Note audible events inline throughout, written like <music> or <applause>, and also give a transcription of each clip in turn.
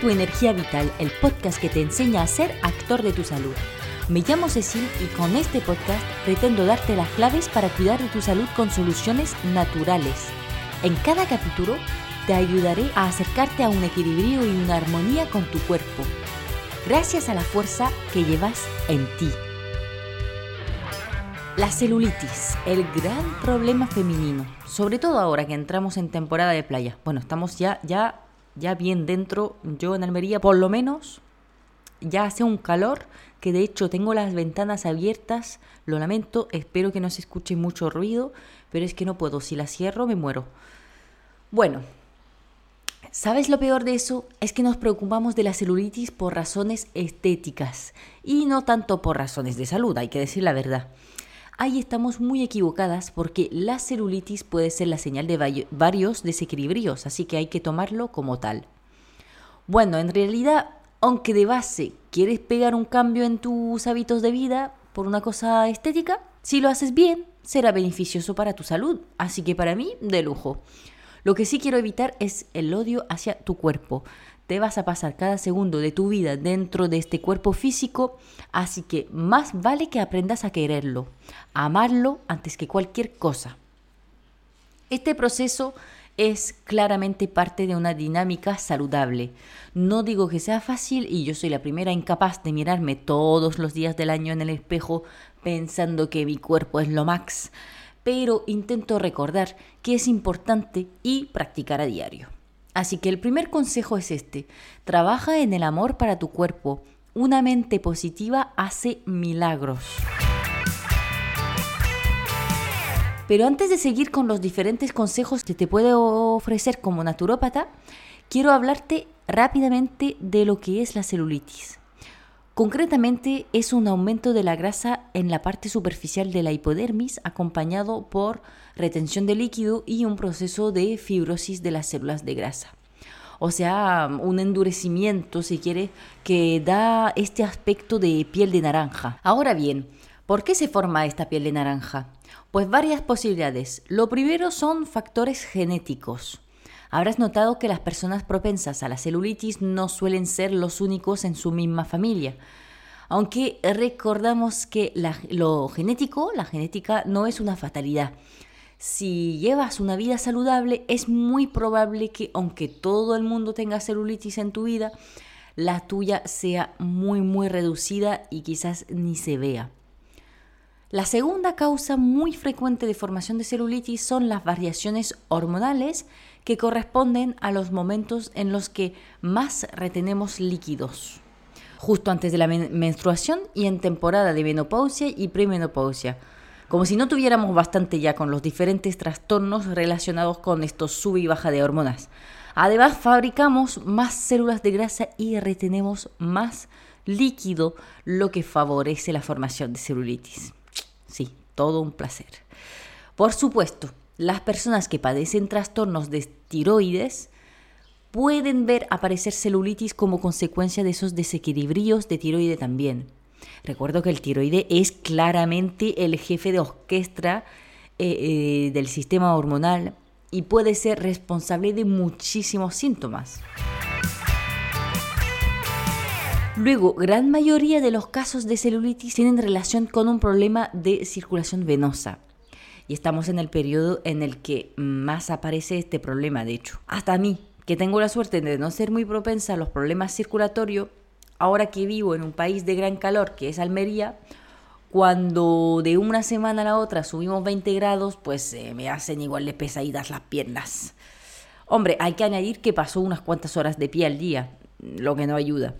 Tu Energía Vital, el podcast que te enseña a ser actor de tu salud. Me llamo Cecil y con este podcast pretendo darte las claves para cuidar de tu salud con soluciones naturales. En cada capítulo te ayudaré a acercarte a un equilibrio y una armonía con tu cuerpo, gracias a la fuerza que llevas en ti. La celulitis, el gran problema femenino, sobre todo ahora que entramos en temporada de playa. Bueno, estamos ya, ya ya bien dentro, yo en Almería por lo menos, ya hace un calor que de hecho tengo las ventanas abiertas, lo lamento, espero que no se escuche mucho ruido, pero es que no puedo, si las cierro me muero. Bueno, ¿sabes lo peor de eso? Es que nos preocupamos de la celulitis por razones estéticas y no tanto por razones de salud, hay que decir la verdad ahí estamos muy equivocadas porque la celulitis puede ser la señal de varios desequilibrios, así que hay que tomarlo como tal. Bueno, en realidad, aunque de base quieres pegar un cambio en tus hábitos de vida por una cosa estética, si lo haces bien, será beneficioso para tu salud, así que para mí, de lujo. Lo que sí quiero evitar es el odio hacia tu cuerpo te vas a pasar cada segundo de tu vida dentro de este cuerpo físico, así que más vale que aprendas a quererlo, a amarlo antes que cualquier cosa. Este proceso es claramente parte de una dinámica saludable. No digo que sea fácil y yo soy la primera incapaz de mirarme todos los días del año en el espejo pensando que mi cuerpo es lo max, pero intento recordar que es importante y practicar a diario. Así que el primer consejo es este, trabaja en el amor para tu cuerpo. Una mente positiva hace milagros. Pero antes de seguir con los diferentes consejos que te puedo ofrecer como naturópata, quiero hablarte rápidamente de lo que es la celulitis. Concretamente es un aumento de la grasa en la parte superficial de la hipodermis acompañado por retención de líquido y un proceso de fibrosis de las células de grasa. O sea, un endurecimiento, si quiere, que da este aspecto de piel de naranja. Ahora bien, ¿por qué se forma esta piel de naranja? Pues varias posibilidades. Lo primero son factores genéticos. Habrás notado que las personas propensas a la celulitis no suelen ser los únicos en su misma familia. Aunque recordamos que lo genético, la genética no es una fatalidad. Si llevas una vida saludable, es muy probable que aunque todo el mundo tenga celulitis en tu vida, la tuya sea muy muy reducida y quizás ni se vea. La segunda causa muy frecuente de formación de celulitis son las variaciones hormonales que corresponden a los momentos en los que más retenemos líquidos, justo antes de la menstruación y en temporada de menopausia y premenopausia, como si no tuviéramos bastante ya con los diferentes trastornos relacionados con estos sub y baja de hormonas. Además, fabricamos más células de grasa y retenemos más líquido, lo que favorece la formación de celulitis. Sí, todo un placer. Por supuesto, las personas que padecen trastornos de tiroides pueden ver aparecer celulitis como consecuencia de esos desequilibrios de tiroide también. Recuerdo que el tiroide es claramente el jefe de orquesta eh, eh, del sistema hormonal y puede ser responsable de muchísimos síntomas. Luego, gran mayoría de los casos de celulitis tienen relación con un problema de circulación venosa. Y estamos en el periodo en el que más aparece este problema, de hecho. Hasta mí, que tengo la suerte de no ser muy propensa a los problemas circulatorios, ahora que vivo en un país de gran calor, que es Almería, cuando de una semana a la otra subimos 20 grados, pues me hacen igual de pesaditas las piernas. Hombre, hay que añadir que pasó unas cuantas horas de pie al día, lo que no ayuda.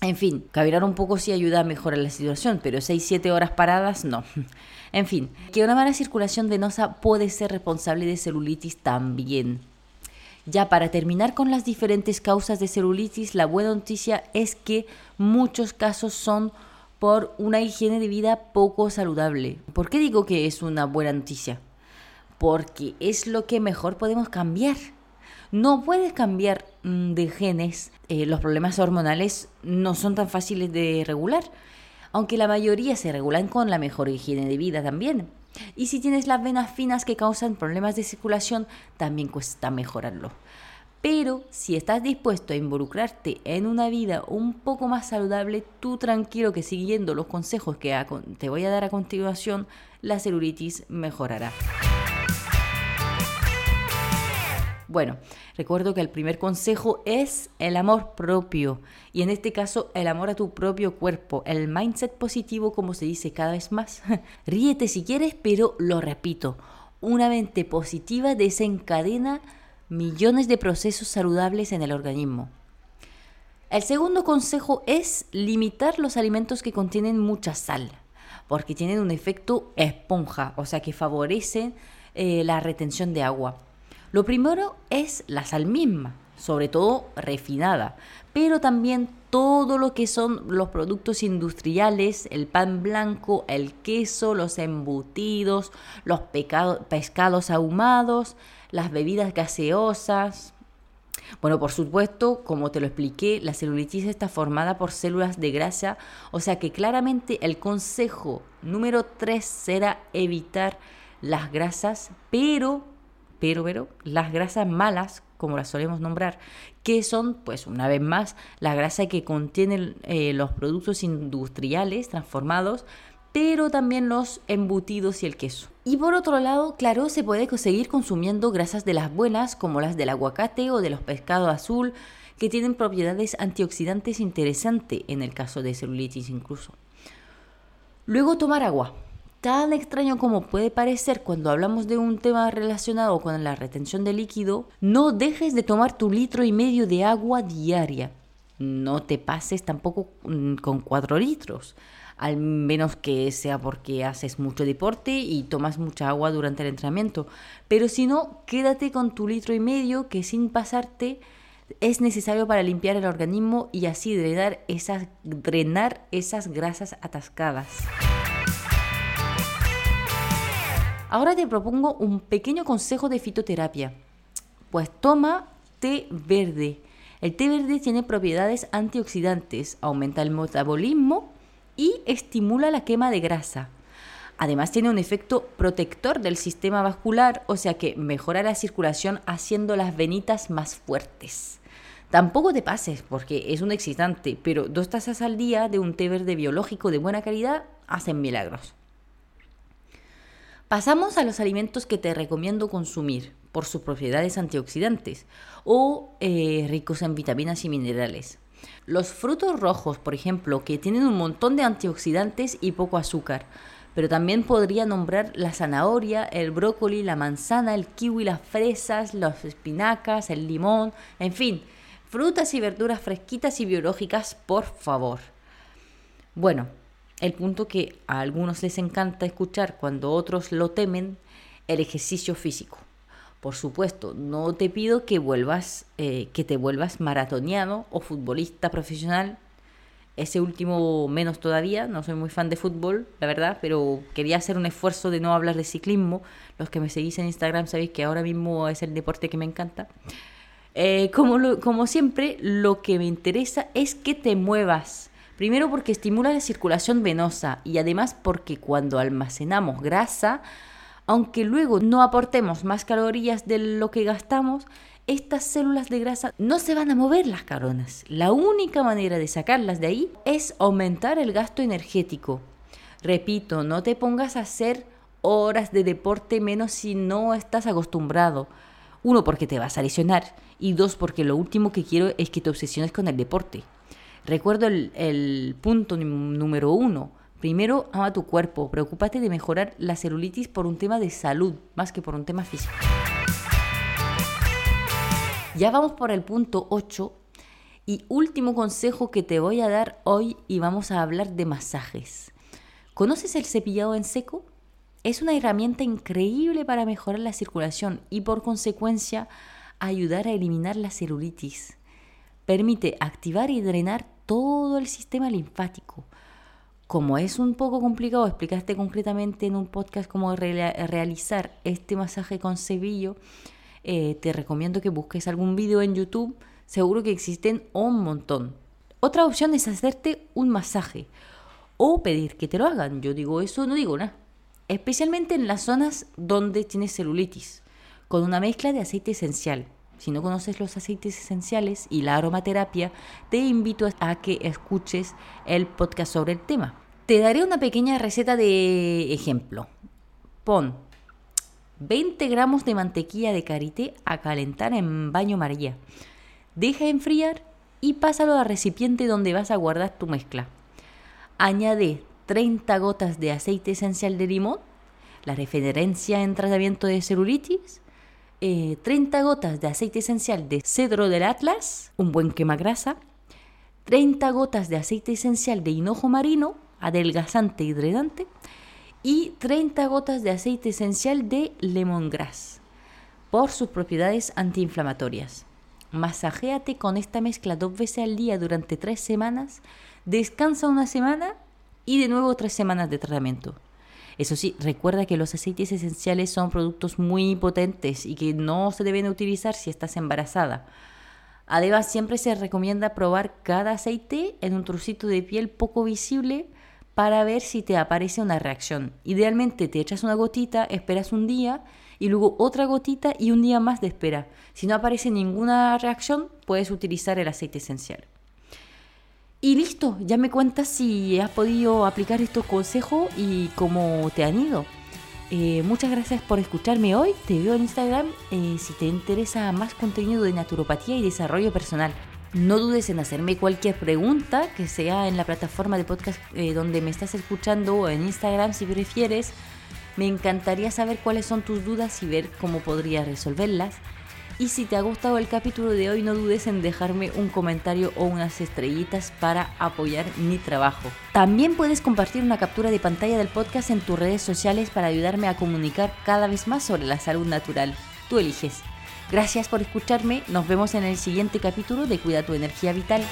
En fin, caminar un poco sí ayuda a mejorar la situación, pero 6-7 horas paradas no. En fin, que una mala circulación venosa puede ser responsable de celulitis también. Ya para terminar con las diferentes causas de celulitis, la buena noticia es que muchos casos son por una higiene de vida poco saludable. ¿Por qué digo que es una buena noticia? Porque es lo que mejor podemos cambiar. No puedes cambiar mm, de genes, eh, los problemas hormonales no son tan fáciles de regular, aunque la mayoría se regulan con la mejor higiene de vida también. Y si tienes las venas finas que causan problemas de circulación, también cuesta mejorarlo. Pero si estás dispuesto a involucrarte en una vida un poco más saludable, tú tranquilo que siguiendo los consejos que te voy a dar a continuación, la celulitis mejorará. Bueno, recuerdo que el primer consejo es el amor propio y en este caso el amor a tu propio cuerpo, el mindset positivo como se dice cada vez más. <laughs> Ríete si quieres, pero lo repito, una mente positiva desencadena millones de procesos saludables en el organismo. El segundo consejo es limitar los alimentos que contienen mucha sal, porque tienen un efecto esponja, o sea que favorecen eh, la retención de agua. Lo primero es la sal misma, sobre todo refinada, pero también todo lo que son los productos industriales, el pan blanco, el queso, los embutidos, los pescados ahumados, las bebidas gaseosas. Bueno, por supuesto, como te lo expliqué, la celulitis está formada por células de grasa, o sea que claramente el consejo número 3 será evitar las grasas, pero pero, pero las grasas malas, como las solemos nombrar, que son, pues una vez más, la grasa que contienen eh, los productos industriales transformados, pero también los embutidos y el queso. Y por otro lado, claro, se puede seguir consumiendo grasas de las buenas, como las del aguacate o de los pescados azul, que tienen propiedades antioxidantes interesantes en el caso de celulitis incluso. Luego tomar agua tan extraño como puede parecer cuando hablamos de un tema relacionado con la retención de líquido, no dejes de tomar tu litro y medio de agua diaria. No te pases tampoco mm, con cuatro litros, al menos que sea porque haces mucho deporte y tomas mucha agua durante el entrenamiento. Pero si no, quédate con tu litro y medio que sin pasarte es necesario para limpiar el organismo y así drenar esas grasas atascadas. Ahora te propongo un pequeño consejo de fitoterapia. Pues toma té verde. El té verde tiene propiedades antioxidantes, aumenta el metabolismo y estimula la quema de grasa. Además tiene un efecto protector del sistema vascular, o sea que mejora la circulación haciendo las venitas más fuertes. Tampoco te pases porque es un excitante, pero dos tazas al día de un té verde biológico de buena calidad hacen milagros. Pasamos a los alimentos que te recomiendo consumir por sus propiedades antioxidantes o eh, ricos en vitaminas y minerales. Los frutos rojos, por ejemplo, que tienen un montón de antioxidantes y poco azúcar, pero también podría nombrar la zanahoria, el brócoli, la manzana, el kiwi, las fresas, las espinacas, el limón, en fin, frutas y verduras fresquitas y biológicas, por favor. Bueno, el punto que a algunos les encanta escuchar cuando otros lo temen, el ejercicio físico. Por supuesto, no te pido que vuelvas, eh, que te vuelvas maratoniano o futbolista profesional. Ese último menos todavía, no soy muy fan de fútbol, la verdad, pero quería hacer un esfuerzo de no hablar de ciclismo. Los que me seguís en Instagram sabéis que ahora mismo es el deporte que me encanta. Eh, como, como siempre, lo que me interesa es que te muevas Primero porque estimula la circulación venosa y además porque cuando almacenamos grasa, aunque luego no aportemos más calorías de lo que gastamos, estas células de grasa no se van a mover las caronas. La única manera de sacarlas de ahí es aumentar el gasto energético. Repito, no te pongas a hacer horas de deporte menos si no estás acostumbrado. Uno, porque te vas a lesionar. Y dos, porque lo último que quiero es que te obsesiones con el deporte. Recuerdo el, punto número uno. Primero, ama tu cuerpo. Preocúpate de mejorar la celulitis por un tema de salud, más que por un tema físico. Ya vamos por el punto 8 y último consejo que te voy a dar hoy y vamos a hablar de masajes. ¿Conoces el cepillado en seco? Es una herramienta increíble para mejorar la circulación y por consecuencia ayudar a eliminar la celulitis. Permite activar y drenar todo el sistema linfático. Como es un poco complicado explicarte concretamente en un podcast cómo realizar este masaje con cebillo, eh, te recomiendo que busques algún vídeo en YouTube. Seguro que existen un montón. Otra opción es hacerte un masaje o pedir que te lo hagan. Yo digo eso, no digo nada. Especialmente en las zonas donde tienes celulitis, con una mezcla de aceite esencial. Si no conoces los aceites esenciales y la aromaterapia, te invito a que escuches el podcast sobre el tema. Te daré una pequeña receta de ejemplo. Pon 20 gramos de mantequilla de karité a calentar en baño María. Deja enfriar y pásalo al recipiente donde vas a guardar tu mezcla. Añade 30 gotas de aceite esencial de limón, la referencia en tratamiento de celulitis, 30 eh, gotas de aceite esencial de cedro del Atlas, un buen quemagrasa, 30 gotas de aceite esencial de hinojo marino, adelgazante y drenante, y 30 gotas de aceite esencial de lemongrass, por sus propiedades antiinflamatorias. Masajéate con esta mezcla dos veces al día durante tres semanas, descansa una semana y de nuevo tres semanas de tratamiento. Eso sí, recuerda que los aceites esenciales son productos muy potentes y que no se deben utilizar si estás embarazada. Además, siempre se recomienda probar cada aceite en un trocito de piel poco visible para ver si te aparece una reacción. Idealmente te echas una gotita, esperas un día y luego otra gotita y un día más de espera. Si no aparece ninguna reacción, puedes utilizar el aceite esencial. Y listo, ya me cuentas si has podido aplicar estos consejos y cómo te han ido. Eh, muchas gracias por escucharme hoy. Te veo en Instagram eh, si te interesa más contenido de naturopatía y desarrollo personal. No dudes en hacerme cualquier pregunta que sea en la plataforma de podcast eh, donde me estás escuchando o en Instagram si prefieres. Me encantaría saber cuáles son tus dudas y ver cómo podría resolverlas. Y si te ha gustado el capítulo de hoy, no dudes en dejarme un comentario o unas estrellitas para apoyar mi trabajo. También puedes compartir una captura de pantalla del podcast en tus redes sociales para ayudarme a comunicar cada vez más sobre la salud natural. Tú eliges. Gracias por escucharme. Nos vemos en el siguiente capítulo de Cuida tu energía vital.